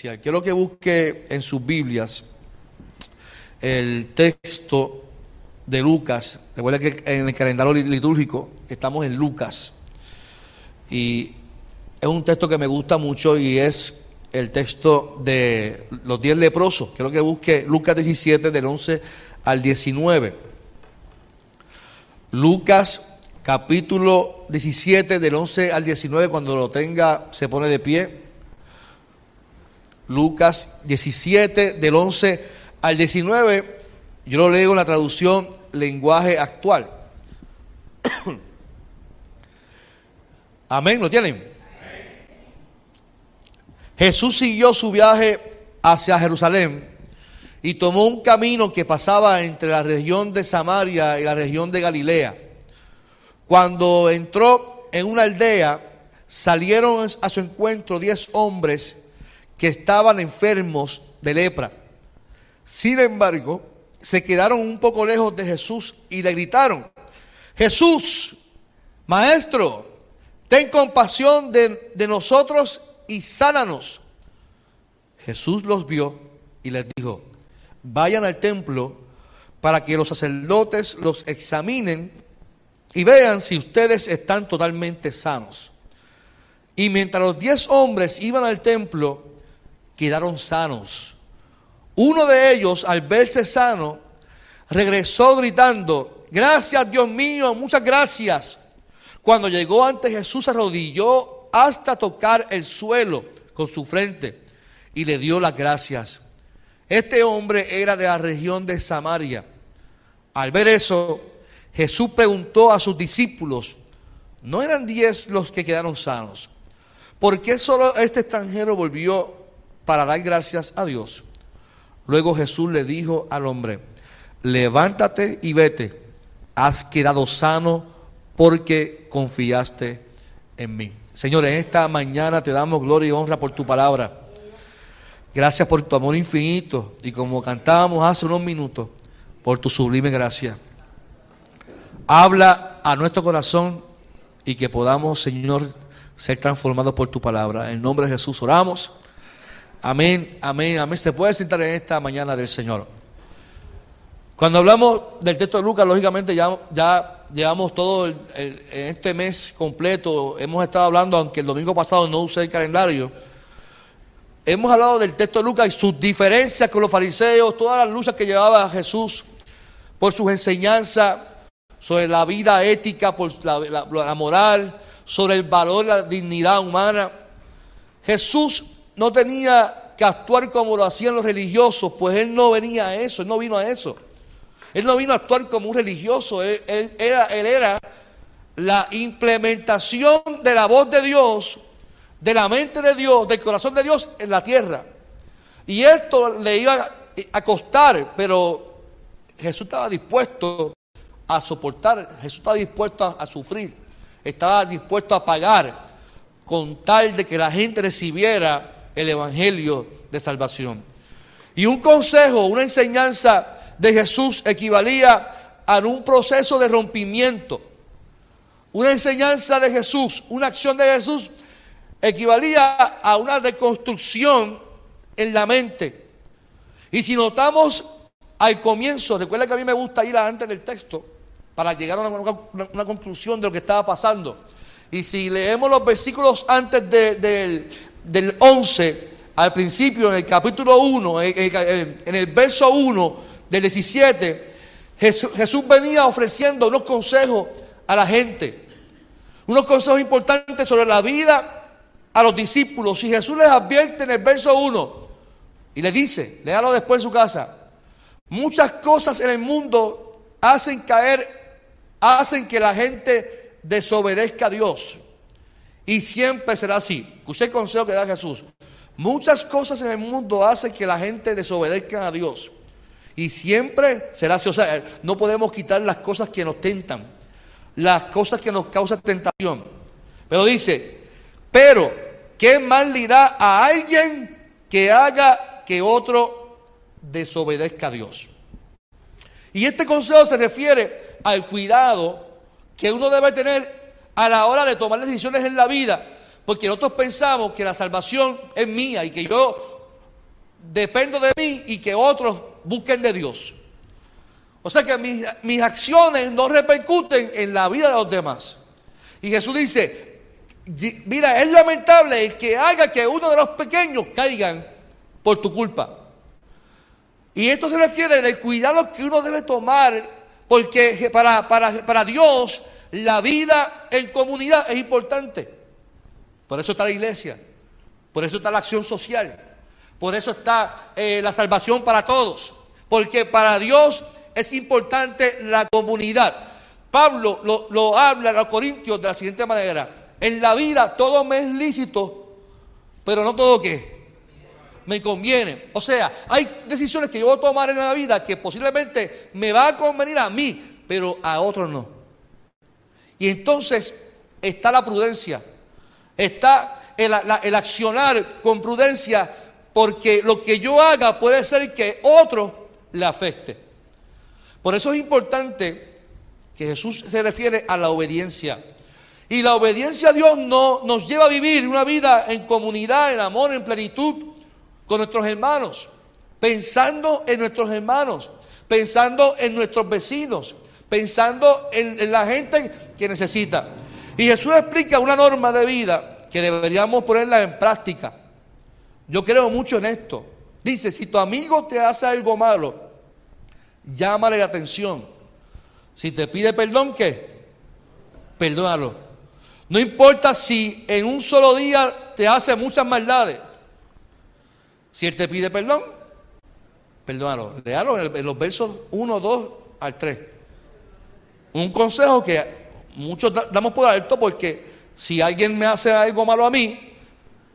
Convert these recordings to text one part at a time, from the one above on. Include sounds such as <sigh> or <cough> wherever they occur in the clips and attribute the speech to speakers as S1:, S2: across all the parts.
S1: Quiero que busque en sus Biblias el texto de Lucas. Recuerda que en el calendario litúrgico estamos en Lucas. Y es un texto que me gusta mucho y es el texto de los diez leprosos. Quiero que busque Lucas 17 del 11 al 19. Lucas capítulo 17 del 11 al 19, cuando lo tenga se pone de pie. Lucas 17 del 11 al 19, yo lo leo en la traducción lenguaje actual. <coughs> Amén, ¿lo tienen? Jesús siguió su viaje hacia Jerusalén y tomó un camino que pasaba entre la región de Samaria y la región de Galilea. Cuando entró en una aldea, salieron a su encuentro diez hombres que estaban enfermos de lepra. Sin embargo, se quedaron un poco lejos de Jesús y le gritaron, Jesús, Maestro, ten compasión de, de nosotros y sánanos. Jesús los vio y les dijo, vayan al templo para que los sacerdotes los examinen y vean si ustedes están totalmente sanos. Y mientras los diez hombres iban al templo, quedaron sanos. Uno de ellos, al verse sano, regresó gritando, gracias Dios mío, muchas gracias. Cuando llegó ante Jesús, se arrodilló hasta tocar el suelo con su frente y le dio las gracias. Este hombre era de la región de Samaria. Al ver eso, Jesús preguntó a sus discípulos, ¿no eran diez los que quedaron sanos? ¿Por qué solo este extranjero volvió para dar gracias a Dios? Luego Jesús le dijo al hombre, levántate y vete, has quedado sano porque confiaste en mí. Señor, en esta mañana te damos gloria y honra por tu palabra. Gracias por tu amor infinito y como cantábamos hace unos minutos, por tu sublime gracia. Habla a nuestro corazón y que podamos, Señor, ser transformados por tu palabra. En nombre de Jesús oramos. Amén, amén, amén. Se puede sentar en esta mañana del Señor. Cuando hablamos del texto de Lucas, lógicamente ya, ya llevamos todo el, este mes completo, hemos estado hablando, aunque el domingo pasado no usé el calendario, hemos hablado del texto de Lucas y sus diferencias con los fariseos, todas las luchas que llevaba Jesús por sus enseñanzas sobre la vida ética, por la, la moral, sobre el valor, la dignidad humana. Jesús no tenía que actuar como lo hacían los religiosos, pues él no venía a eso, él no vino a eso. Él no vino a actuar como un religioso, él, era, la implementación de la voz de Dios, de la mente de Dios, del corazón de Dios en la tierra. Y esto le iba a costar, pero Jesús estaba dispuesto a soportar, Jesús estaba dispuesto a sufrir, estaba dispuesto a pagar con tal de que la gente recibiera el Evangelio de salvación. Y un consejo, una enseñanza de Jesús equivalía a un proceso de rompimiento. Una enseñanza de Jesús, una acción de Jesús equivalía a una deconstrucción en la mente. Y si notamos al comienzo, recuerda que a mí me gusta ir antes del texto para llegar a una, conclusión de lo que estaba pasando. Y si leemos los versículos antes del 11, al principio, en el capítulo 1, en el verso 1, del 17, Jesús, venía ofreciendo unos consejos a la gente, unos consejos importantes sobre la vida a los discípulos. Y Jesús les advierte en el verso 1 y le dice, léalo después en su casa, muchas cosas en el mundo hacen caer, hacen que la gente desobedezca a Dios. Y siempre será así. Escuché el consejo que da Jesús. Muchas cosas en el mundo hacen que la gente desobedezca a Dios. Y siempre será así. O sea, no podemos quitar las cosas que nos tentan, las cosas que nos causan tentación. Pero dice, pero, ¿qué mal le da a alguien que haga que otro desobedezca a Dios? Y este consejo se refiere al cuidado que uno debe tener a la hora de tomar decisiones en la vida, porque nosotros pensamos que la salvación es mía y que yo dependo de mí y que otros busquen de Dios. O sea que mis, mis acciones no repercuten en la vida de los demás. Y Jesús dice, mira, es lamentable el que haga que uno de los pequeños caigan por tu culpa. Y esto se refiere del cuidado que uno debe tomar, porque para, para, Dios la vida en comunidad es importante. Por eso está la iglesia, por eso está la acción social, por eso está eh, la salvación para todos, porque para Dios es importante la comunidad. Pablo lo, lo habla a los corintios de la siguiente manera, en la vida todo me es lícito, pero no todo qué me conviene. O sea, hay decisiones que yo voy a tomar en la vida que posiblemente me va a convenir a mí, pero a otros no. Y entonces está la prudencia, está el, el accionar con prudencia, porque lo que yo haga puede ser que otro le afecte. Por eso es importante que Jesús se refiere a la obediencia. Y la obediencia a Dios no, nos lleva a vivir una vida en comunidad, en amor, en plenitud, con nuestros hermanos, pensando en nuestros hermanos, pensando en nuestros vecinos, pensando en, la gente que necesita. Y Jesús explica una norma de vida que deberíamos ponerla en práctica. Yo creo mucho en esto. Dice, si tu amigo te hace algo malo, llámale la atención. Si te pide perdón, ¿qué? Perdónalo. No importa si en un solo día te hace muchas maldades. Si Él te pide perdón, perdónalo. Léalo en los versos 1, 2 al 3. Un consejo que muchos damos por alto porque si alguien me hace algo malo a mí,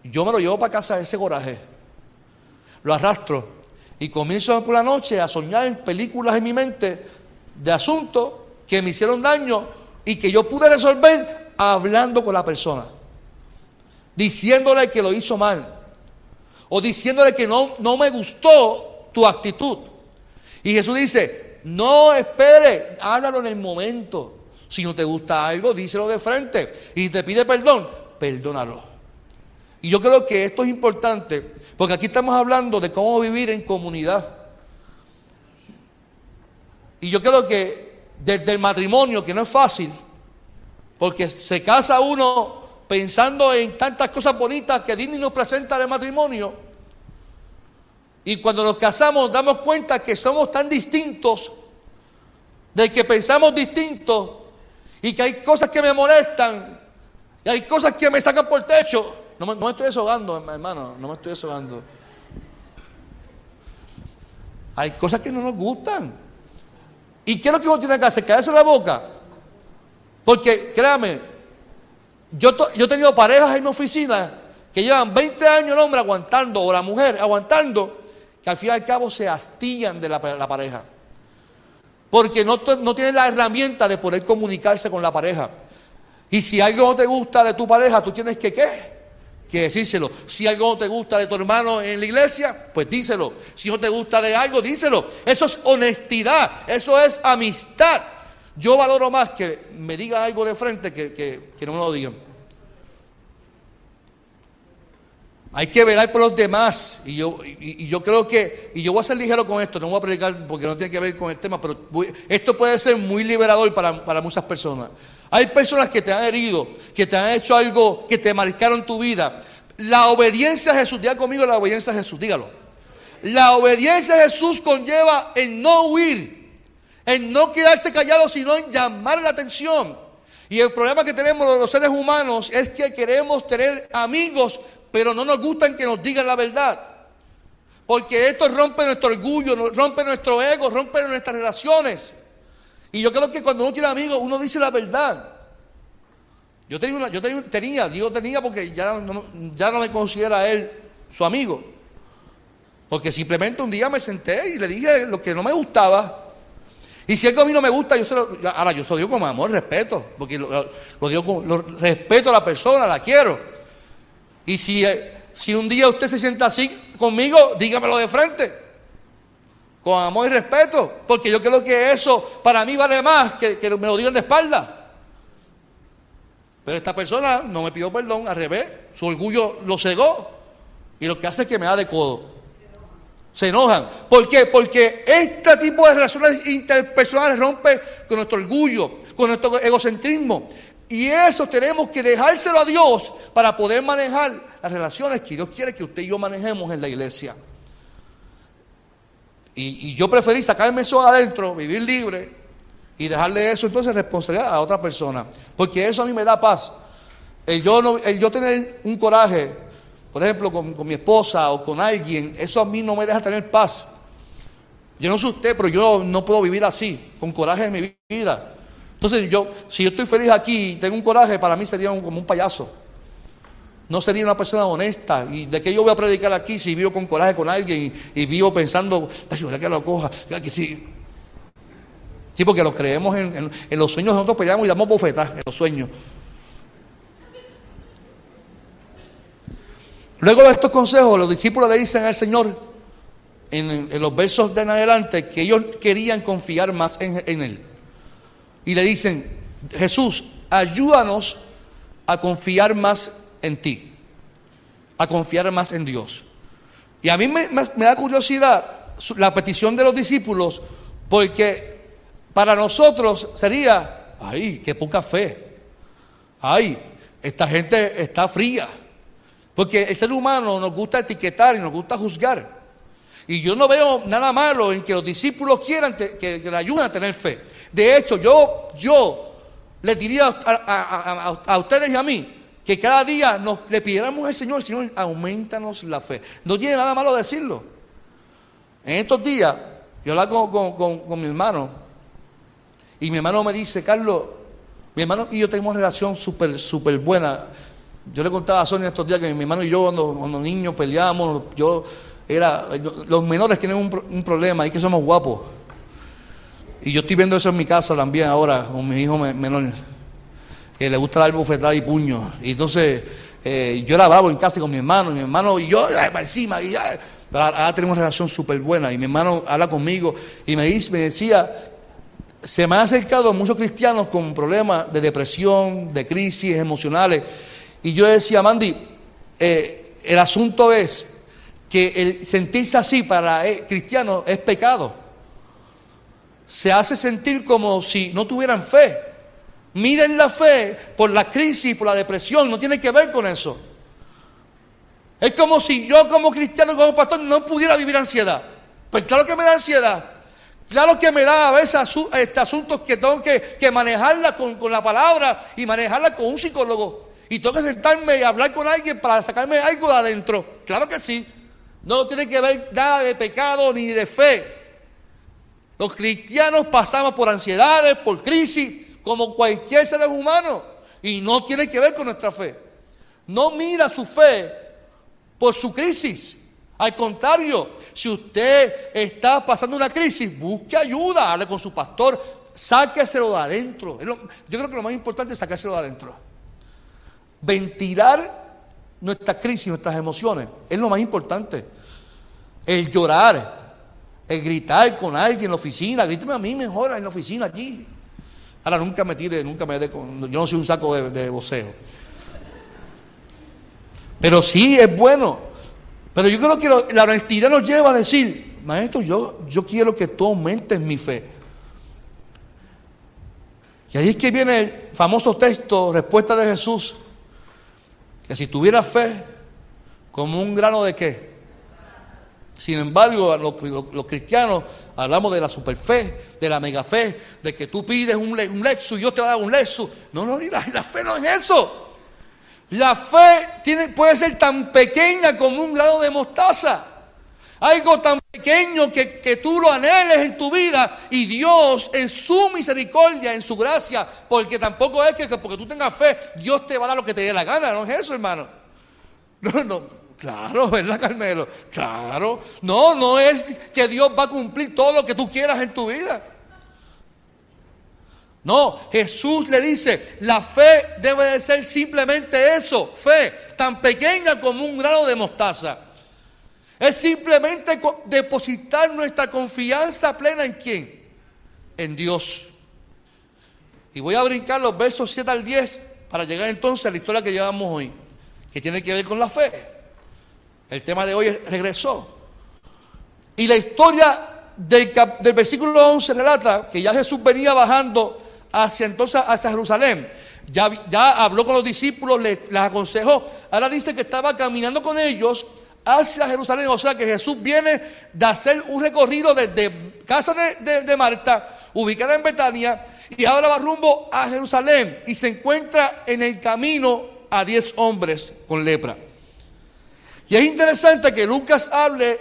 S1: yo me lo llevo para casa ese coraje. Lo arrastro y comienzo por la noche a soñar películas en mi mente de asuntos que me hicieron daño y que yo pude resolver hablando con la persona, diciéndole que lo hizo mal o diciéndole que no, no me gustó tu actitud. Y Jesús dice, no espere, háblalo en el momento. Si no te gusta algo, díselo de frente. Y si te pide perdón, perdónalo. Y yo creo que esto es importante, porque aquí estamos hablando de cómo vivir en comunidad. Y yo creo que desde el matrimonio, que no es fácil, porque se casa uno pensando en tantas cosas bonitas que Disney nos presenta el matrimonio. Y cuando nos casamos damos cuenta que somos tan distintos, de que pensamos distintos y que hay cosas que me molestan y hay cosas que me sacan por techo. No me, estoy deshogando, hermano, no me estoy deshogando. Hay cosas que no nos gustan. ¿Y qué es lo que uno tiene que hacer? Caerse la boca. Porque, créame, yo, he tenido parejas en mi oficina que llevan 20 años el hombre aguantando, o la mujer aguantando, que al fin y al cabo se astillan de la, pareja. Porque no, no tienen la herramienta de poder comunicarse con la pareja. Y si algo no te gusta de tu pareja, tú tienes que qué? Que decírselo. Si algo no te gusta de tu hermano en la iglesia, pues díselo. Si no te gusta de algo, díselo. Eso es honestidad, eso es amistad. Yo valoro más que me diga algo de frente que, que no me lo digan. Hay que velar por los demás. Y yo, y, yo creo que, y yo voy a ser ligero con esto, no voy a predicar porque no tiene que ver con el tema, pero esto puede ser muy liberador para, para muchas personas. Hay personas que te han herido, que te han hecho algo que te marcaron tu vida. La obediencia a Jesús, diga conmigo la obediencia a Jesús, dígalo. La obediencia a Jesús conlleva en no huir, en no quedarse callado, sino en llamar la atención. Y el problema que tenemos los seres humanos es que queremos tener amigos pero no nos gustan que nos digan la verdad. Porque esto rompe nuestro orgullo, rompe nuestro ego, rompe nuestras relaciones. Y yo creo que cuando uno tiene amigos, uno dice la verdad. Yo tenía, una, yo tenía, digo tenía porque ya no, ya no me considera él su amigo. Porque simplemente un día me senté y le dije lo que no me gustaba. Y si algo a mí no me gusta, yo se lo, ahora yo se lo digo con amor, respeto, porque lo, digo con respeto a la persona, la quiero. Y si, si un día usted se sienta así conmigo, dígamelo de frente. con amor y respeto, porque yo creo que eso para mí vale más que, que me lo digan de espalda. Pero esta persona no me pidió perdón, al revés, su orgullo lo cegó y lo que hace es que me da de codo. Se enojan. ¿Por qué? Porque este tipo de relaciones interpersonales rompe con nuestro orgullo, con nuestro egocentrismo. Y eso tenemos que dejárselo a Dios para poder manejar las relaciones que Dios quiere que usted y yo manejemos en la iglesia. Y, yo preferí sacarme eso adentro, vivir libre y dejarle eso entonces responsabilidad a otra persona. Porque eso a mí me da paz. El yo, no, yo tener un coraje, por ejemplo, con, con, mi esposa o con alguien, eso a mí no me deja tener paz. Yo no sé usted, pero yo no puedo vivir así, con coraje en mi vida. Entonces yo, si yo estoy feliz aquí y tengo un coraje, para mí sería como un payaso. No sería una persona honesta. ¿Y de qué yo voy a predicar aquí si vivo con coraje con alguien y, vivo pensando, ay, que lo coja? Que sí. sí, porque lo creemos en, los sueños, nosotros peleamos y damos bofetas en los sueños. Luego de estos consejos, los discípulos le dicen al Señor, en, los versos de en adelante, que ellos querían confiar más en Él. Y le dicen, Jesús, ayúdanos a confiar más en ti, a confiar más en Dios. Y a mí me, da curiosidad la petición de los discípulos, porque para nosotros sería, ay, qué poca fe, ay, esta gente está fría, porque el ser humano nos gusta etiquetar y nos gusta juzgar. Y yo no veo nada malo en que los discípulos quieran que, le ayuden a tener fe. De hecho, yo, yo les diría a ustedes y a mí que cada día nos, le pidiéramos al Señor, Señor, aumentanos la fe. No tiene nada malo decirlo. En estos días, yo hablaba con, mi hermano, y mi hermano me dice, Carlos, mi hermano y yo tenemos una relación súper, súper buena. Yo le contaba a Sonia estos días que mi hermano y yo, cuando, cuando niños peleábamos, yo era, los menores tienen un, un problema, y que somos guapos. Y yo estoy viendo eso en mi casa también ahora, con mi hijo menor que le gusta dar bofetada y puño. Y entonces eh, yo era bravo en casa con mi hermano, y mi hermano y yo, para encima, y ya. Pero ahora tenemos una relación súper buena. Y mi hermano habla conmigo y me, dice, me decía, se me han acercado muchos cristianos con problemas de depresión, de crisis emocionales. Y yo decía, Mandy, eh, el asunto es que el sentirse así para eh, cristianos es pecado. Se hace sentir como si no tuvieran fe. Miden la fe por la crisis, por la depresión, no tiene que ver con eso. Es como si yo como cristiano, como pastor, no pudiera vivir ansiedad. Pues claro que me da ansiedad. Claro que me da a veces este, asuntos que tengo que, manejarla con, con, la palabra y manejarla con un psicólogo. Y tengo que sentarme y hablar con alguien para sacarme algo de adentro. Claro que sí. No tiene que ver nada de pecado ni de fe. Los cristianos pasamos por ansiedades, por crisis, como cualquier ser humano y no tiene que ver con nuestra fe. No mira su fe por su crisis. Al contrario, si usted está pasando una crisis, busque ayuda, hable con su pastor, sáqueselo de adentro. Yo creo que lo más importante es sacárselo de adentro. Ventilar nuestra crisis, nuestras emociones, es lo más importante. El llorar, el gritar con alguien en la oficina, gríteme a mí mejor en la oficina allí. Ahora nunca me tire, nunca me dé con. Yo no soy un saco de, de voceo. Pero sí es bueno. Pero yo creo que la honestidad nos lleva a decir, maestro, yo, yo quiero que tú aumentes mi fe. Y ahí es que viene el famoso texto, respuesta de Jesús, que si tuviera fe, como un grano de qué. Sin embargo, los cristianos Hablamos de la superfe, de la megafe, de que tú pides un, un y yo te voy a dar un Lexus. No, no, la, fe no es eso. La fe puede ser tan pequeña como un grado de mostaza. Algo tan pequeño que, que, tú lo anheles en tu vida y Dios en su misericordia, en su gracia, porque tampoco es que porque tú tengas fe, Dios te va a dar lo que te dé la gana. No es eso, hermano. <laughs> No, no. Claro, <laughs> ¿verdad, Carmelo? Claro. No, no es que Dios va a cumplir todo lo que tú quieras en tu vida. No, Jesús le dice, la fe debe de ser simplemente eso, fe, tan pequeña como un grano de mostaza. Es simplemente depositar nuestra confianza plena en quién? En Dios. Y voy a brincar los versos 7 al 10 para llegar entonces a la historia que llevamos hoy, que tiene que ver con la fe. El tema de hoy regresó. Y la historia del, versículo 11 relata que ya Jesús venía bajando hacia entonces hacia Jerusalén. Ya, habló con los discípulos, les, aconsejó. Ahora dice que estaba caminando con ellos hacia Jerusalén. O sea que Jesús viene de hacer un recorrido desde casa de, de Marta, ubicada en Betania, y ahora va rumbo a Jerusalén y se encuentra en el camino a diez hombres con lepra. Y es interesante que Lucas hable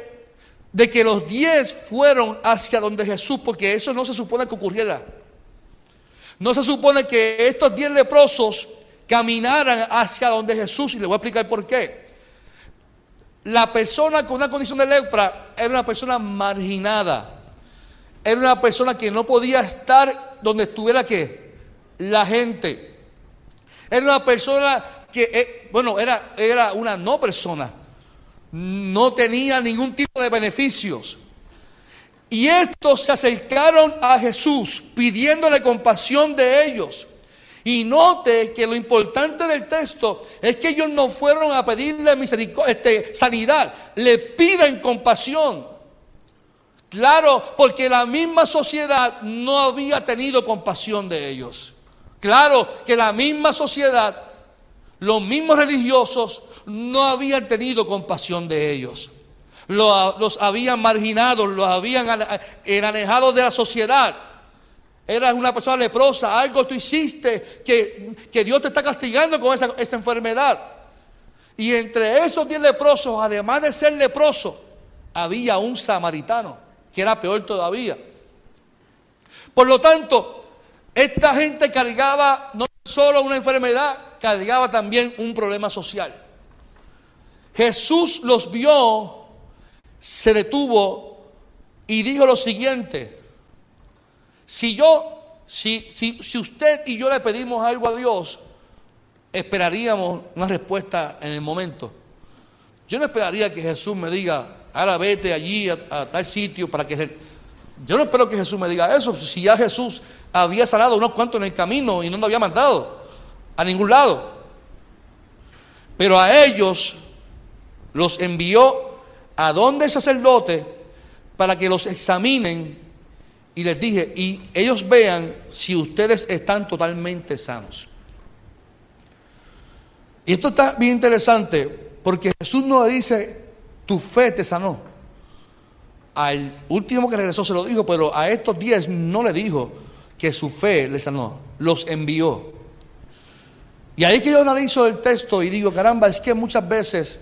S1: de que los diez fueron hacia donde Jesús, porque eso no se supone que ocurriera. No se supone que estos diez leprosos caminaran hacia donde Jesús, y le voy a explicar por qué. La persona con una condición de lepra era una persona marginada. Era una persona que no podía estar donde estuviera que la gente. Era una persona que, eh, bueno, era, era una no persona. No tenía ningún tipo de beneficios. Y estos se acercaron a Jesús pidiéndole compasión de ellos. Y note que lo importante del texto es que ellos no fueron a pedirle este, sanidad, le piden compasión. Claro, porque la misma sociedad no había tenido compasión de ellos. Claro que la misma sociedad, los mismos religiosos, no habían tenido compasión de ellos los, habían marginado, los habían alejado de la sociedad. Eras una persona leprosa, algo tú hiciste que, que Dios te está castigando con esa, esa, enfermedad. Y entre esos diez leprosos, además de ser leproso, había un samaritano, que era peor todavía. Por lo tanto, esta gente cargaba no solo una enfermedad, cargaba también un problema social. Jesús los vio se detuvo y dijo lo siguiente, si yo, si, si, si usted y yo le pedimos algo a Dios, esperaríamos una respuesta en el momento. Yo no esperaría que Jesús me diga, ahora vete allí a, tal sitio para que... Yo no espero que Jesús me diga eso, si ya Jesús había sanado unos cuantos en el camino y no nos había mandado a ningún lado. Pero a ellos los envió a donde el sacerdote para que los examinen y les dije, y ellos vean si ustedes están totalmente sanos. Y esto está bien interesante porque Jesús no dice, tu fe te sanó. Al último que regresó se lo dijo, pero a estos diez no le dijo que su fe le sanó, los envió. Y ahí que yo analizo el texto y digo, caramba, es que muchas veces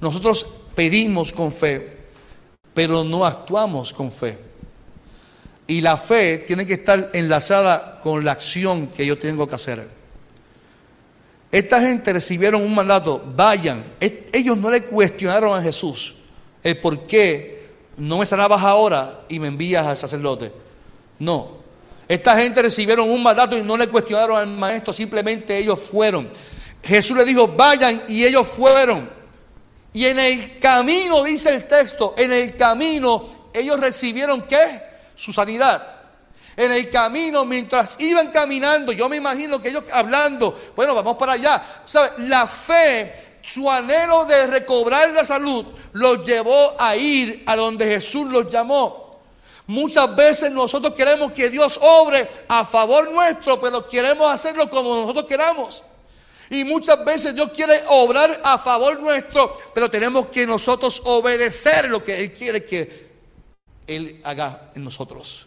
S1: nosotros pedimos con fe, pero no actuamos con fe. Y la fe tiene que estar enlazada con la acción que yo tengo que hacer. Esta gente recibieron un mandato, vayan. Ellos no le cuestionaron a Jesús el por qué no me sanabas ahora y me envías al sacerdote. No. Esta gente recibieron un mandato y no le cuestionaron al maestro, simplemente ellos fueron. Jesús le dijo, vayan y ellos fueron. Y en el camino, dice el texto, en el camino ellos recibieron qué? Su sanidad. En el camino, mientras iban caminando, yo me imagino que ellos hablando, bueno, vamos para allá. La fe, su anhelo de recobrar la salud, los llevó a ir a donde Jesús los llamó. Muchas veces nosotros queremos que Dios obre a favor nuestro, pero queremos hacerlo como nosotros queramos. Y muchas veces Dios quiere obrar a favor nuestro, pero tenemos que nosotros obedecer lo que Él quiere que Él haga en nosotros.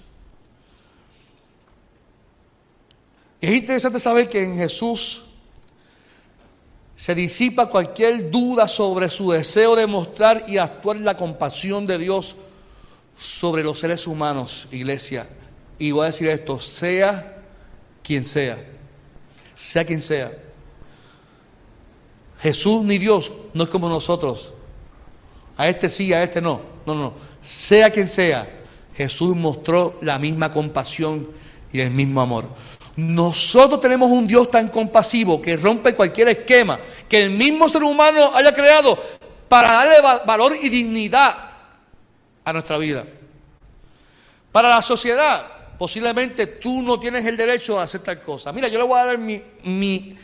S1: es interesante saber que en Jesús se disipa cualquier duda sobre su deseo de mostrar y actuar la compasión de Dios sobre los seres humanos, iglesia. Y voy a decir esto, sea quien sea, sea quien sea. Jesús ni Dios no es como nosotros. A este sí, a este no. No, no. Sea quien sea, Jesús mostró la misma compasión y el mismo amor. Nosotros tenemos un Dios tan compasivo que rompe cualquier esquema que el mismo ser humano haya creado. para darle valor y dignidad a nuestra vida. Para la sociedad, posiblemente tú no tienes el derecho a hacer tal cosa. Mira, yo le voy a dar mi, mi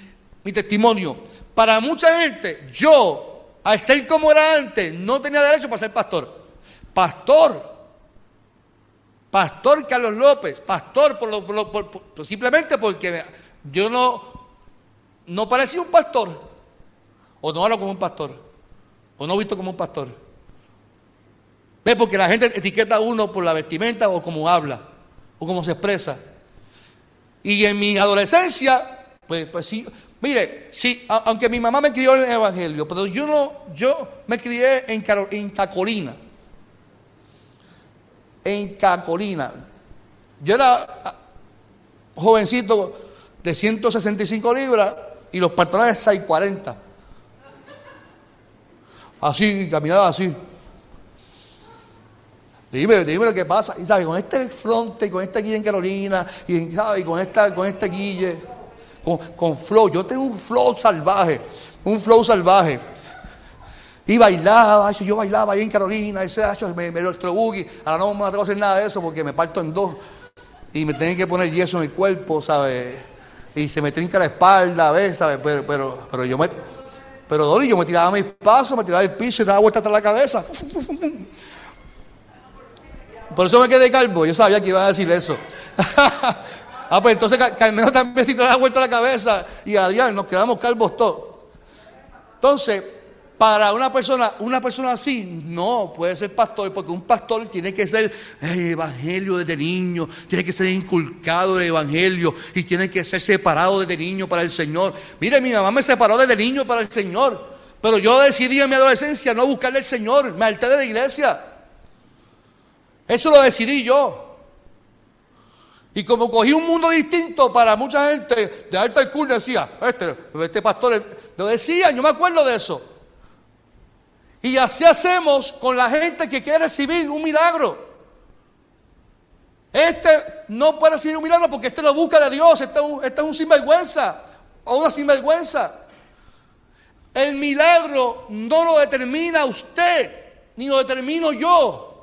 S1: testimonio. Para mucha gente, yo, al ser como era antes, no tenía derecho para ser pastor. Pastor. Pastor Carlos López. Pastor simplemente porque yo no, no parecía un pastor. O no hablo como un pastor. O no visto como un pastor. ¿Ves? Porque la gente etiqueta a uno por la vestimenta o como habla. O como se expresa. Y en mi adolescencia, pues, pues sí, Mire, sí, aunque mi mamá me crió en el Evangelio, pero yo no, yo me crié en, en Cacolina. En Cacolina. Yo era ah, jovencito de 165 libras y los pantalones 640. Así, caminaba así. Dime, dime lo que pasa. Y sabe, con este fronte, con esta guille en Carolina, y, ¿sabe? con esta, con este guille con, flow. Yo tengo un flow salvaje, un flow salvaje. Y bailaba, yo bailaba ahí en Carolina, ese me, me lo Ahora no me atrevo a hacer nada de eso porque me parto en dos. Y me tienen que poner yeso en el cuerpo, ¿sabes? Y se me trinca la espalda, ¿ves? ¿sabes? Pero, pero, pero yo me. Pero Dori, yo me tiraba mis pasos, me tiraba el piso y daba vuelta atrás la cabeza. Por eso me quedé calvo. Yo sabía que iba a decir eso. <laughs> Ah, pues entonces Carmelo también se te da vuelta la cabeza y Adrián, nos quedamos calvos todos. Entonces, para una persona, una persona así no puede ser pastor, porque un pastor tiene que ser el evangelio desde niño, tiene que ser inculcado el evangelio y tiene que ser separado desde niño para el Señor. Mire, mi mamá me separó desde niño para el Señor, pero yo decidí en mi adolescencia no buscarle al Señor, me alté de la iglesia. Eso lo decidí yo. Y como cogí un mundo distinto para mucha gente de alta alcurnia, decía, este, este pastor, lo decía, yo me acuerdo de eso. Y así hacemos con la gente que quiere recibir un milagro. Este no puede recibir un milagro porque este lo busca de Dios, este, este es un sinvergüenza o una sinvergüenza. El milagro no lo determina usted, ni lo determino yo.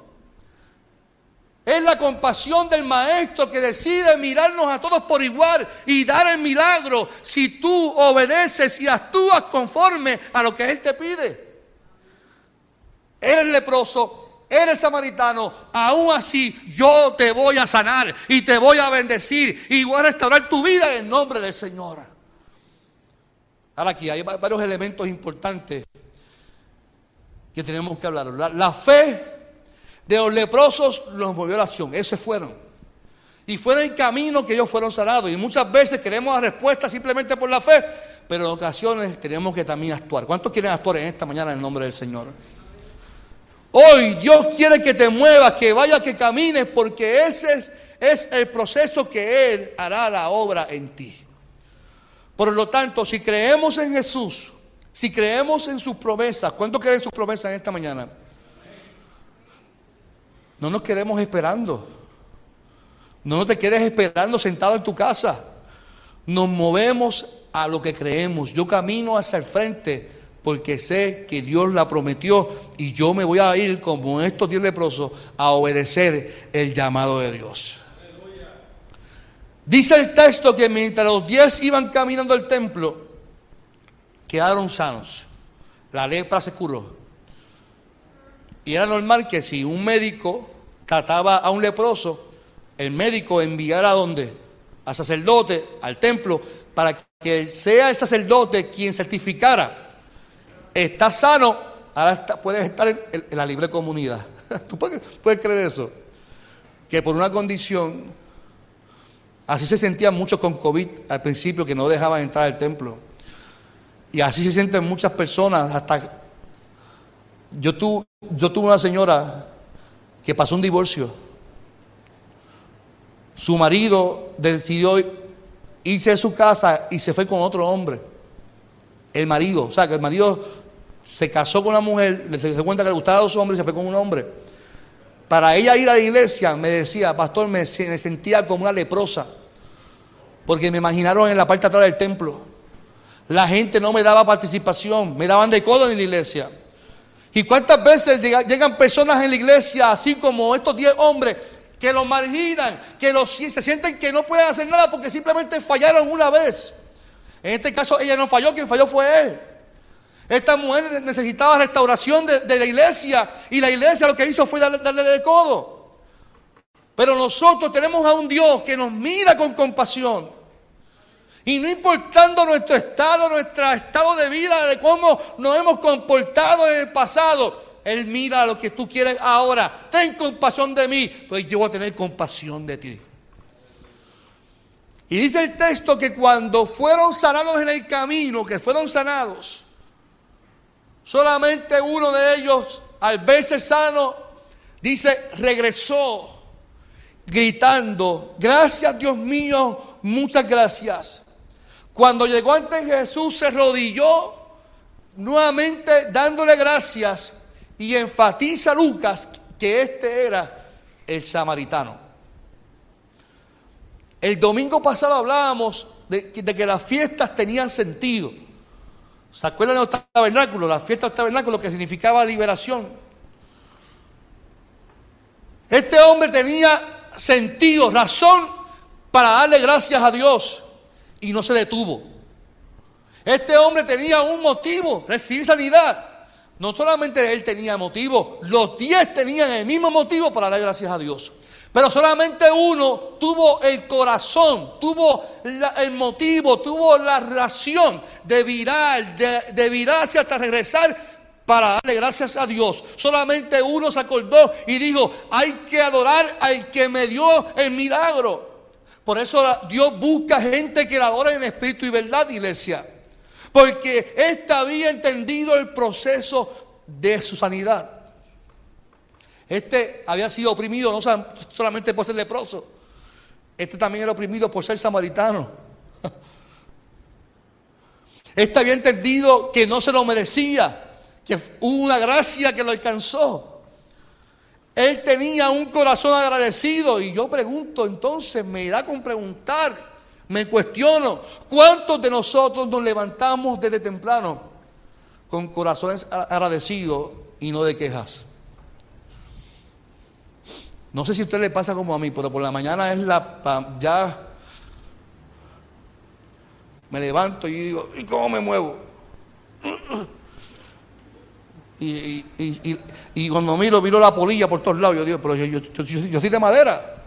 S1: Es la compasión del maestro que decide mirarnos a todos por igual y dar el milagro si tú obedeces y actúas conforme a lo que Él te pide. Eres leproso, eres samaritano, aún así yo te voy a sanar y te voy a bendecir y voy a restaurar tu vida en nombre del Señor. Ahora aquí hay varios elementos importantes que tenemos que hablar. La, la fe de los leprosos los movió la acción. Esos fueron. Y fue en camino que ellos fueron sanados. Y muchas veces queremos la respuesta simplemente por la fe, pero en ocasiones tenemos que también actuar. ¿Cuántos quieren actuar en esta mañana en el nombre del Señor? Hoy Dios quiere que te muevas, que vayas, que camines, porque ese es, es el proceso que Él hará la obra en ti. Por lo tanto, si creemos en Jesús, si creemos en sus promesas, ¿cuántos creen en sus promesas en esta mañana? No nos quedemos esperando. No te quedes esperando sentado en tu casa. Nos movemos a lo que creemos. Yo camino hacia el frente porque sé que Dios la prometió y yo me voy a ir como estos diez leprosos a obedecer el llamado de Dios. Dice el texto que mientras los diez iban caminando al templo, quedaron sanos. La lepra se curó. Y era normal que si un médico trataba a un leproso, el médico enviara a dónde? Al sacerdote, al templo, para que sea el sacerdote quien certificara. Está sano, ahora puedes estar en, la libre comunidad. <laughs> ¿Tú puedes, puedes creer eso? Que por una condición, así se sentían muchos con COVID al principio que no dejaban entrar al templo. Y así se sienten muchas personas hasta... Yo, tu, yo tuve una señora que pasó un divorcio. Su marido decidió irse de su casa y se fue con otro hombre. El marido, o sea, que el marido se casó con una mujer, le dio cuenta que le gustaban dos hombres y se fue con un hombre. Para ella ir a la iglesia, me decía, pastor, me, me sentía como una leprosa, porque me imaginaron en la parte de atrás del templo. La gente no me daba participación, me daban de codo en la iglesia. ¿Y cuántas veces llegan personas en la iglesia, así como estos diez hombres, que los marginan, que los, se sienten que no pueden hacer nada porque simplemente fallaron una vez? En este caso ella no falló, quien falló fue él. Esta mujer necesitaba restauración de, la iglesia y la iglesia lo que hizo fue darle de codo. Pero nosotros tenemos a un Dios que nos mira con compasión. Y no importando nuestro estado, nuestro estado de vida, de cómo nos hemos comportado en el pasado, Él mira lo que tú quieres ahora. Ten compasión de mí, pues yo voy a tener compasión de ti. Y dice el texto que cuando fueron sanados en el camino, que fueron sanados, solamente uno de ellos, al verse sano, dice, regresó gritando, gracias Dios mío, muchas gracias. Cuando llegó ante Jesús se rodilló nuevamente dándole gracias y enfatiza Lucas que este era el samaritano. El domingo pasado hablábamos de, que las fiestas tenían sentido. ¿Se acuerdan de los tabernáculos? Las fiestas del tabernáculo que significaba liberación. Este hombre tenía sentido, razón para darle gracias a Dios y no se detuvo. Este hombre tenía un motivo, recibir sanidad. No solamente él tenía motivo, los diez tenían el mismo motivo para dar gracias a Dios. Pero solamente uno tuvo el corazón, tuvo el motivo, tuvo la razón de virar, de virarse hasta regresar para darle gracias a Dios. Solamente uno se acordó y dijo, hay que adorar al que me dio el milagro. Por eso Dios busca gente que la adore en espíritu y verdad, iglesia. Porque ésta había entendido el proceso de su sanidad. Este había sido oprimido no solamente por ser leproso, este también era oprimido por ser samaritano. <laughs> Este había entendido que no se lo merecía que hubo una gracia que lo alcanzó. Él tenía un corazón agradecido y yo pregunto entonces, me irá con preguntar, me cuestiono, ¿cuántos de nosotros nos levantamos desde temprano con corazones agradecidos y no de quejas? No sé si a usted le pasa como a mí, pero por la mañana es la ya me levanto y digo, ¿y cómo me muevo? <clears throat> Y, cuando miro, miro la polilla por todos lados. Yo digo, pero yo, yo, yo, soy de madera.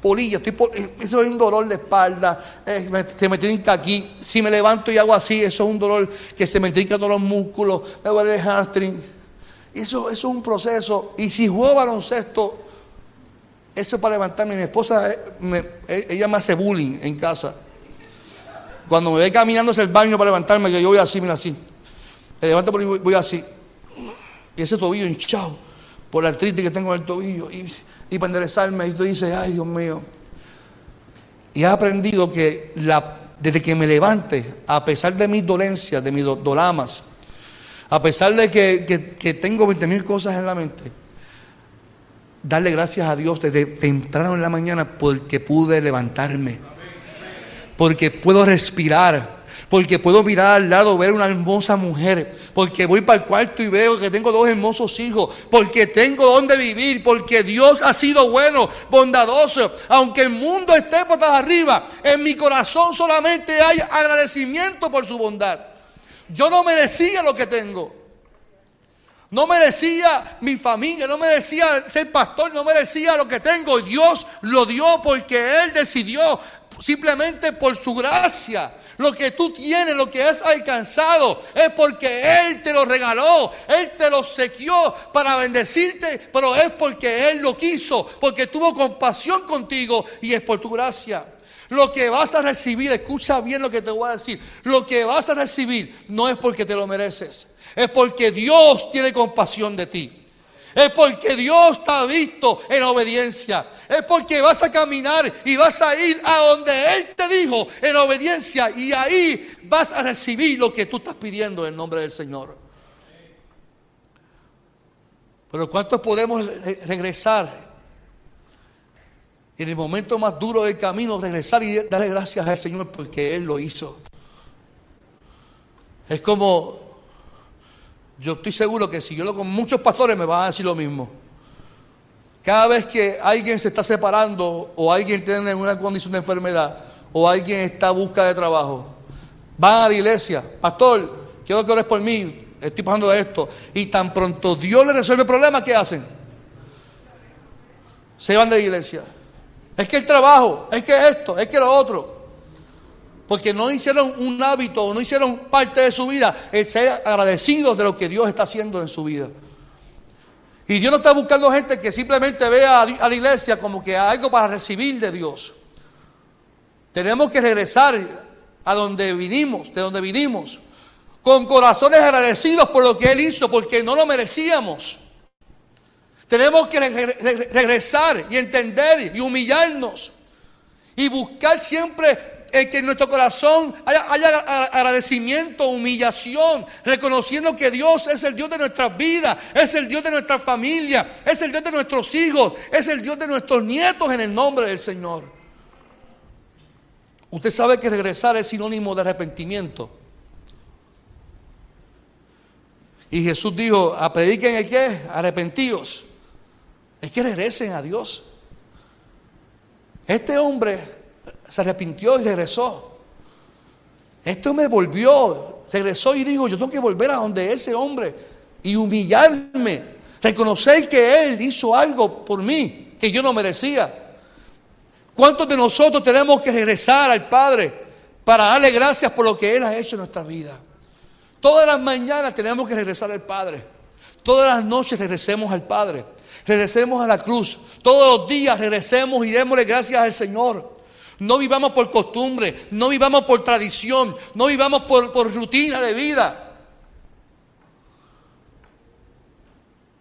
S1: Polilla, estoy eh, eso es un dolor de espalda, eh, se me trinca aquí. Si me levanto y hago así, eso es un dolor que se me trinca todos los músculos, me duele el hamstring. Eso, eso es un proceso. Y si juego baloncesto, eso para levantarme. Mi esposa, eh, ella me hace bullying en casa. Cuando me ve caminando hacia el baño para levantarme, que yo voy así, mira así. Me levanto por voy así. Y ese tobillo hinchado por la artritis que tengo en el tobillo. Y, y para enderezarme, y tú dices, ay Dios mío. Y he aprendido que la, desde que me levante, a pesar de mis dolencias, de mis dolamas, a pesar de que, que tengo 20 mil cosas en la mente, darle gracias a Dios desde temprano en la mañana porque pude levantarme, porque puedo respirar, porque puedo mirar al lado, ver una hermosa mujer, porque voy para el cuarto y veo que tengo dos hermosos hijos, porque tengo donde vivir, porque Dios ha sido bueno, bondadoso, aunque el mundo esté patas arriba, en mi corazón solamente hay agradecimiento por su bondad. Yo no merecía lo que tengo. No merecía mi familia, no merecía ser pastor, no merecía lo que tengo. Dios lo dio porque Él decidió simplemente por su gracia. Lo que tú tienes, lo que has alcanzado, es porque Él te lo regaló, Él te lo sequió para bendecirte, pero es porque Él lo quiso, porque tuvo compasión contigo y es por tu gracia. Lo que vas a recibir, escucha bien lo que te voy a decir, lo que vas a recibir no es porque te lo mereces, es porque Dios tiene compasión de ti. Es porque Dios está visto en obediencia. Es porque vas a caminar y vas a ir a donde Él te dijo en obediencia. Y ahí vas a recibir lo que tú estás pidiendo en nombre del Señor. Pero ¿cuántos podemos regresar? En el momento más duro del camino, regresar y darle gracias al Señor porque Él lo hizo. Es como yo estoy seguro que si yo lo con muchos pastores me van a decir lo mismo. Cada vez que alguien se está separando o alguien tiene una condición de enfermedad o alguien está a busca de trabajo, van a la iglesia, pastor, quiero que ores por mí, estoy pasando de esto. Y tan pronto Dios le resuelve el problema, ¿qué hacen? Se van de la iglesia. Es que el trabajo, es que esto, es que lo otro. Porque no hicieron un hábito, no hicieron parte de su vida el ser agradecidos de lo que Dios está haciendo en su vida. Y Dios no está buscando gente que simplemente vea a la iglesia como que algo para recibir de Dios. Tenemos que regresar a donde vinimos, de donde vinimos, con corazones agradecidos por lo que Él hizo, porque no lo merecíamos. Tenemos que regresar y entender y humillarnos y buscar siempre que en nuestro corazón haya, agradecimiento, humillación, reconociendo que Dios es el Dios de nuestras vidas, es el Dios de nuestra familia, es el Dios de nuestros hijos, es el Dios de nuestros nietos en el nombre del Señor. Usted sabe que regresar es sinónimo de arrepentimiento. Y Jesús dijo, a prediquen el qué, arrepentidos. Es que regresen a Dios. Este hombre se arrepintió y regresó. Este hombre volvió, regresó y dijo, yo tengo que volver a donde ese hombre y humillarme, reconocer que él hizo algo por mí que yo no merecía. ¿Cuántos de nosotros tenemos que regresar al Padre para darle gracias por lo que Él ha hecho en nuestra vida? Todas las mañanas tenemos que regresar al Padre. Todas las noches regresemos al Padre. Regresemos a la cruz. Todos los días regresemos y démosle gracias al Señor. No vivamos por costumbre, no vivamos por tradición, no vivamos por, rutina de vida.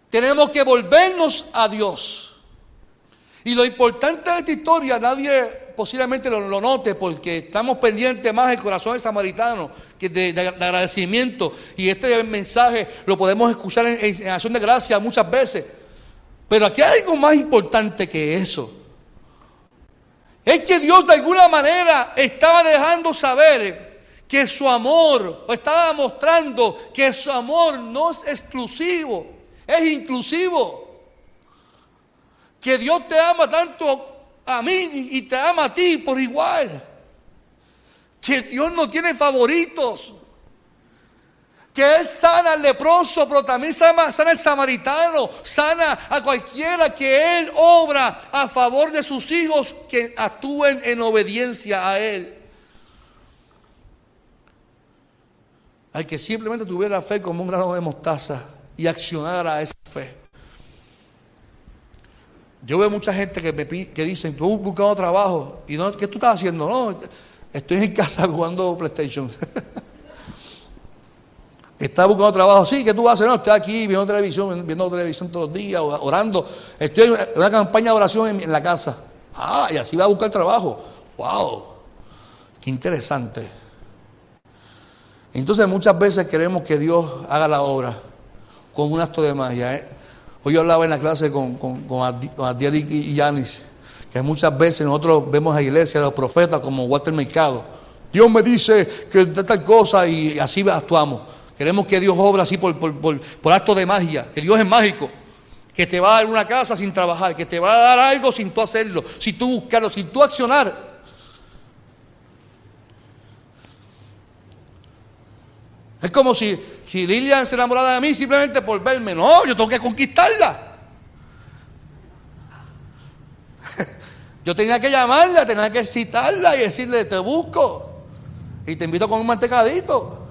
S1: Tenemos que volvernos a Dios. Y lo importante de esta historia, nadie posiblemente lo, note porque estamos pendientes más del corazón de samaritano que de, agradecimiento. Y este mensaje lo podemos escuchar en, en acción de gracia muchas veces. Pero aquí hay algo más importante que eso. Es que Dios de alguna manera estaba dejando saber que su amor, o estaba mostrando que su amor no es exclusivo, es inclusivo. Que Dios te ama tanto a mí y te ama a ti por igual. Que Dios no tiene favoritos que Él sana al leproso, pero también sana, sana al samaritano, sana a cualquiera que Él obra a favor de sus hijos que actúen en obediencia a Él. Al que simplemente tuviera fe como un grano de mostaza y accionara esa fe. Yo veo mucha gente que me que dicen, tú buscando trabajo, y no, ¿qué tú estás haciendo? No, estoy en casa jugando PlayStation. <laughs> Está buscando trabajo. Sí, ¿qué tú hacer? No, estoy aquí viendo televisión, viendo televisión todos los días, orando. Estoy en una campaña de oración en, la casa. Ah, y así va a buscar trabajo. ¡Wow! Qué interesante. Entonces muchas veces queremos que Dios haga la obra como un acto de magia. ¿eh? Hoy yo hablaba en la clase con, con, con y Yanis, que muchas veces nosotros vemos a la iglesia, a los profetas como Walter Mercado. Dios me dice que tal cosa y así actuamos. Queremos que Dios obra así por, por, acto de magia, que Dios es mágico, que te va a dar una casa sin trabajar, que te va a dar algo sin tú hacerlo, sin tú buscarlo, sin tú accionar. Es como si, si Lilian se enamorara de mí simplemente por verme. No, yo tengo que conquistarla. <laughs> Yo tenía que llamarla, tenía que citarla y decirle, te busco. Y te invito con un mantecadito.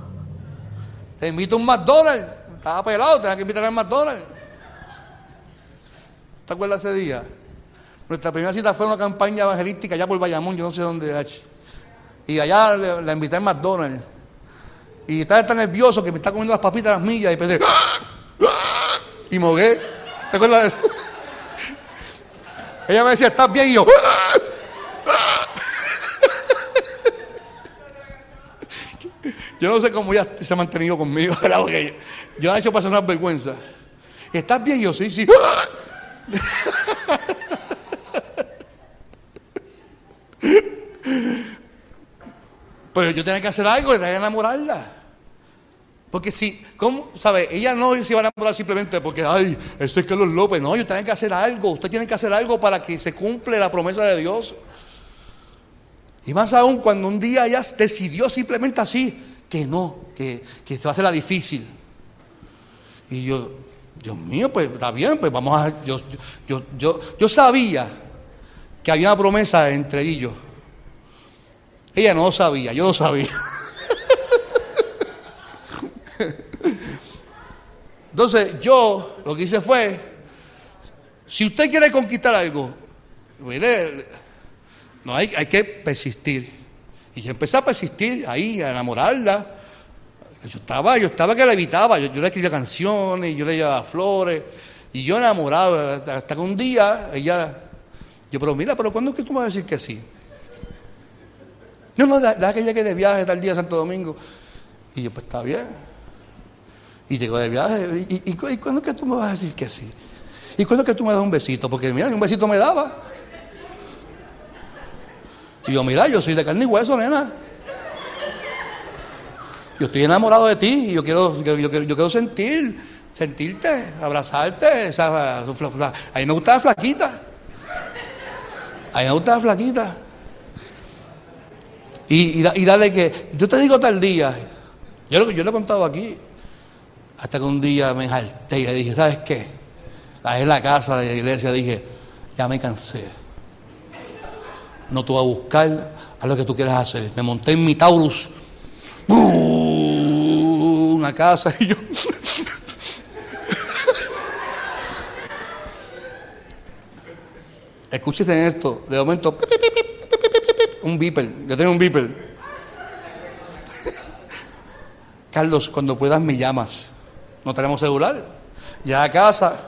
S1: Te invito a un McDonald's. Estaba pelado, tenía que invitar al McDonald's. ¿Te acuerdas ese día? Nuestra primera cita fue una campaña evangelística allá por Bayamón, yo no sé dónde. Y allá la invité al McDonald's. Y estaba tan nervioso que me está comiendo las papitas las millas y pensé, y mogué. ¿Te acuerdas de eso? <laughs> Ella me decía, ¿estás bien? Y yo, Yo no sé cómo ya se ha mantenido conmigo, <laughs> Porque yo he hecho pasar una vergüenza. ¿Estás bien? Yo sí, sí. <laughs> Pero yo tenía que hacer algo, tenía que enamorarla. Porque si, ¿cómo? ¿Sabe? Ella no se iba a enamorar simplemente porque, ay, esto es Carlos López. No, ellos tienen que hacer algo. Usted tiene que hacer algo para que se cumple la promesa de Dios. Y más aún cuando un día ella decidió simplemente así, que no, que, que se va a hacer la difícil. Y yo, Dios mío, pues está bien, pues vamos a. Yo, yo, yo, yo sabía que había una promesa entre ellos. Ella no lo sabía, yo lo sabía. <laughs> Entonces yo lo que hice fue, si usted quiere conquistar algo, mire, no hay, hay que persistir. Y yo empecé a persistir ahí, a enamorarla. Yo estaba, yo estaba que la evitaba, yo, le escribía canciones, yo le llevaba flores, y yo enamorado, hasta que un día ella, yo, pero mira, pero ¿cuándo es que tú me vas a decir que sí? No, no, da, que llegue de viaje tal día Santo Domingo. Y yo, pues está bien. Y llegó de viaje. ¿Y, y, cuándo es que tú me vas a decir que sí? ¿Y cuándo es que tú me das un besito? Porque mira, un besito me daba. Y yo, mira, yo soy de carne y hueso, nena. Yo estoy enamorado de ti y yo quiero, yo, quiero sentir, sentirte, abrazarte. Esa, a mí me gusta la flaquita. A mí me gusta la flaquita. Y, y, dale que, yo te digo tal día, yo, yo lo he contado aquí, hasta que un día me jalté y le dije, ¿sabes qué? Ahí en la casa de la iglesia dije, ya me cansé. No te voy a buscar a lo que tú quieras hacer. Me monté en mi Taurus, una casa <laughs> y yo... Escúchate esto, de momento, un beeper, yo tengo un beeper. Carlos, cuando puedas me llamas. No tenemos celular. Ya a casa,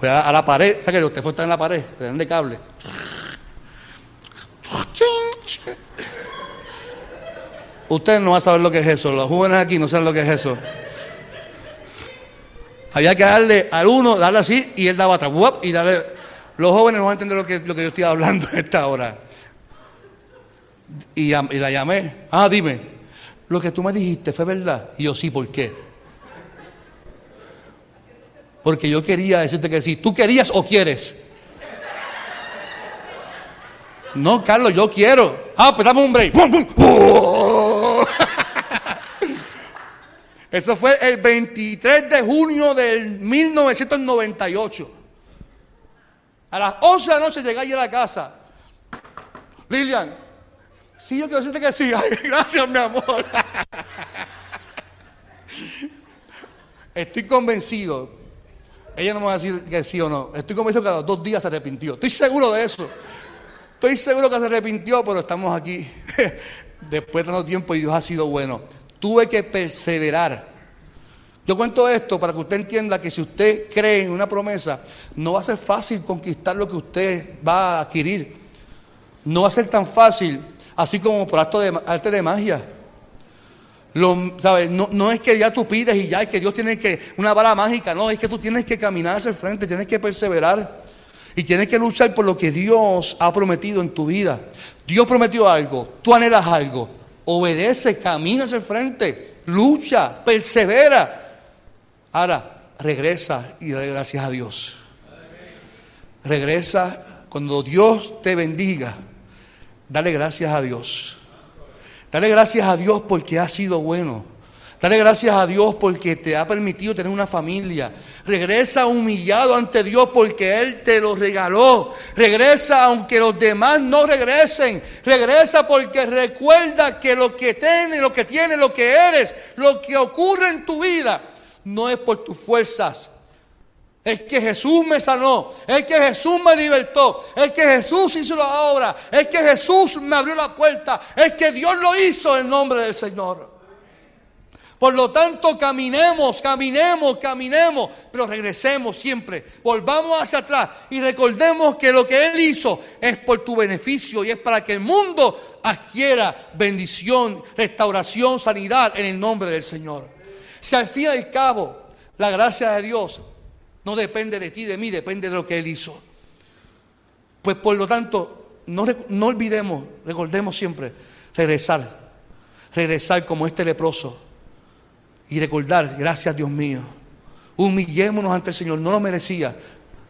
S1: voy a, la pared. ¿Sabes que usted fue estar en la pared? Le de cable. Usted no va a saber lo que es eso. Los jóvenes aquí no saben lo que es eso. Había que darle al uno, darle así, y él daba atrás. Y darle. Los jóvenes no van a entender lo que, yo estoy hablando en esta hora. Y, la llamé. Ah, dime. Lo que tú me dijiste fue verdad. Y yo sí, ¿por qué? Porque yo quería decirte que sí. ¿Tú querías o quieres? No, Carlos, yo quiero. Ah, pues dame un break. Eso fue el 23 de junio del 1998. A las 11 de la noche llegué allí a la casa. Lilian, sí, yo quiero decirte que sí. <laughs> Ay, gracias, mi amor. <laughs> Estoy convencido ella no me va a decir que sí o no. Estoy convencido que a los dos días se arrepintió. Estoy seguro de eso. Estoy seguro que se arrepintió, pero estamos aquí <laughs> después de tanto tiempo y Dios ha sido bueno. Tuve que perseverar. Yo cuento esto para que usted entienda que si usted cree en una promesa, no va a ser fácil conquistar lo que usted va a adquirir. No va a ser tan fácil, así como por acto de, arte de magia. Lo, ¿sabes? No, no, es que ya tú pides y ya es que Dios tiene que, una bala mágica, no, es que tú tienes que caminar hacia el frente, tienes que perseverar y tienes que luchar por lo que Dios ha prometido en tu vida. Dios prometió algo, tú anhelas algo, obedece, camina hacia el frente, lucha, persevera. Ahora, regresa y dale gracias a Dios. Regresa cuando Dios te bendiga, dale gracias a Dios. Dale gracias a Dios porque ha sido bueno. Dale gracias a Dios porque te ha permitido tener una familia. Regresa humillado ante Dios porque Él te lo regaló. Regresa aunque los demás no regresen. Regresa porque recuerda que lo que tienes, lo que tienes, lo que eres, lo que ocurre en tu vida, no es por tus fuerzas, es que Jesús me sanó, es que Jesús me libertó, es que Jesús hizo la obra, es que Jesús me abrió la puerta, es que Dios lo hizo en nombre del Señor. Por lo tanto, caminemos, caminemos, caminemos, pero regresemos siempre, volvamos hacia atrás y recordemos que lo que Él hizo es por tu beneficio y es para que el mundo adquiera bendición, restauración, sanidad en el nombre del Señor. Si al fin y al cabo la gracia de Dios no depende de ti, de mí, depende de lo que Él hizo. Pues por lo tanto, no, no olvidemos, recordemos siempre, regresar, regresar como este leproso y recordar, gracias Dios mío, humillémonos ante el Señor, no lo merecía,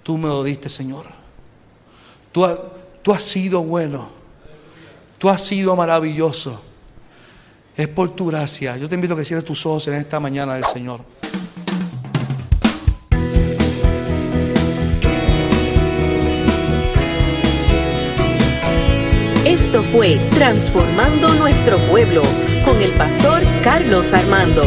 S1: tú me lo diste Señor. Tú, tú has sido bueno, tú has sido maravilloso. Es por tu gracia. Yo te invito a que cierres tus ojos en esta mañana del Señor.
S2: Esto fue Transformando Nuestro Pueblo con el pastor Carlos Armando.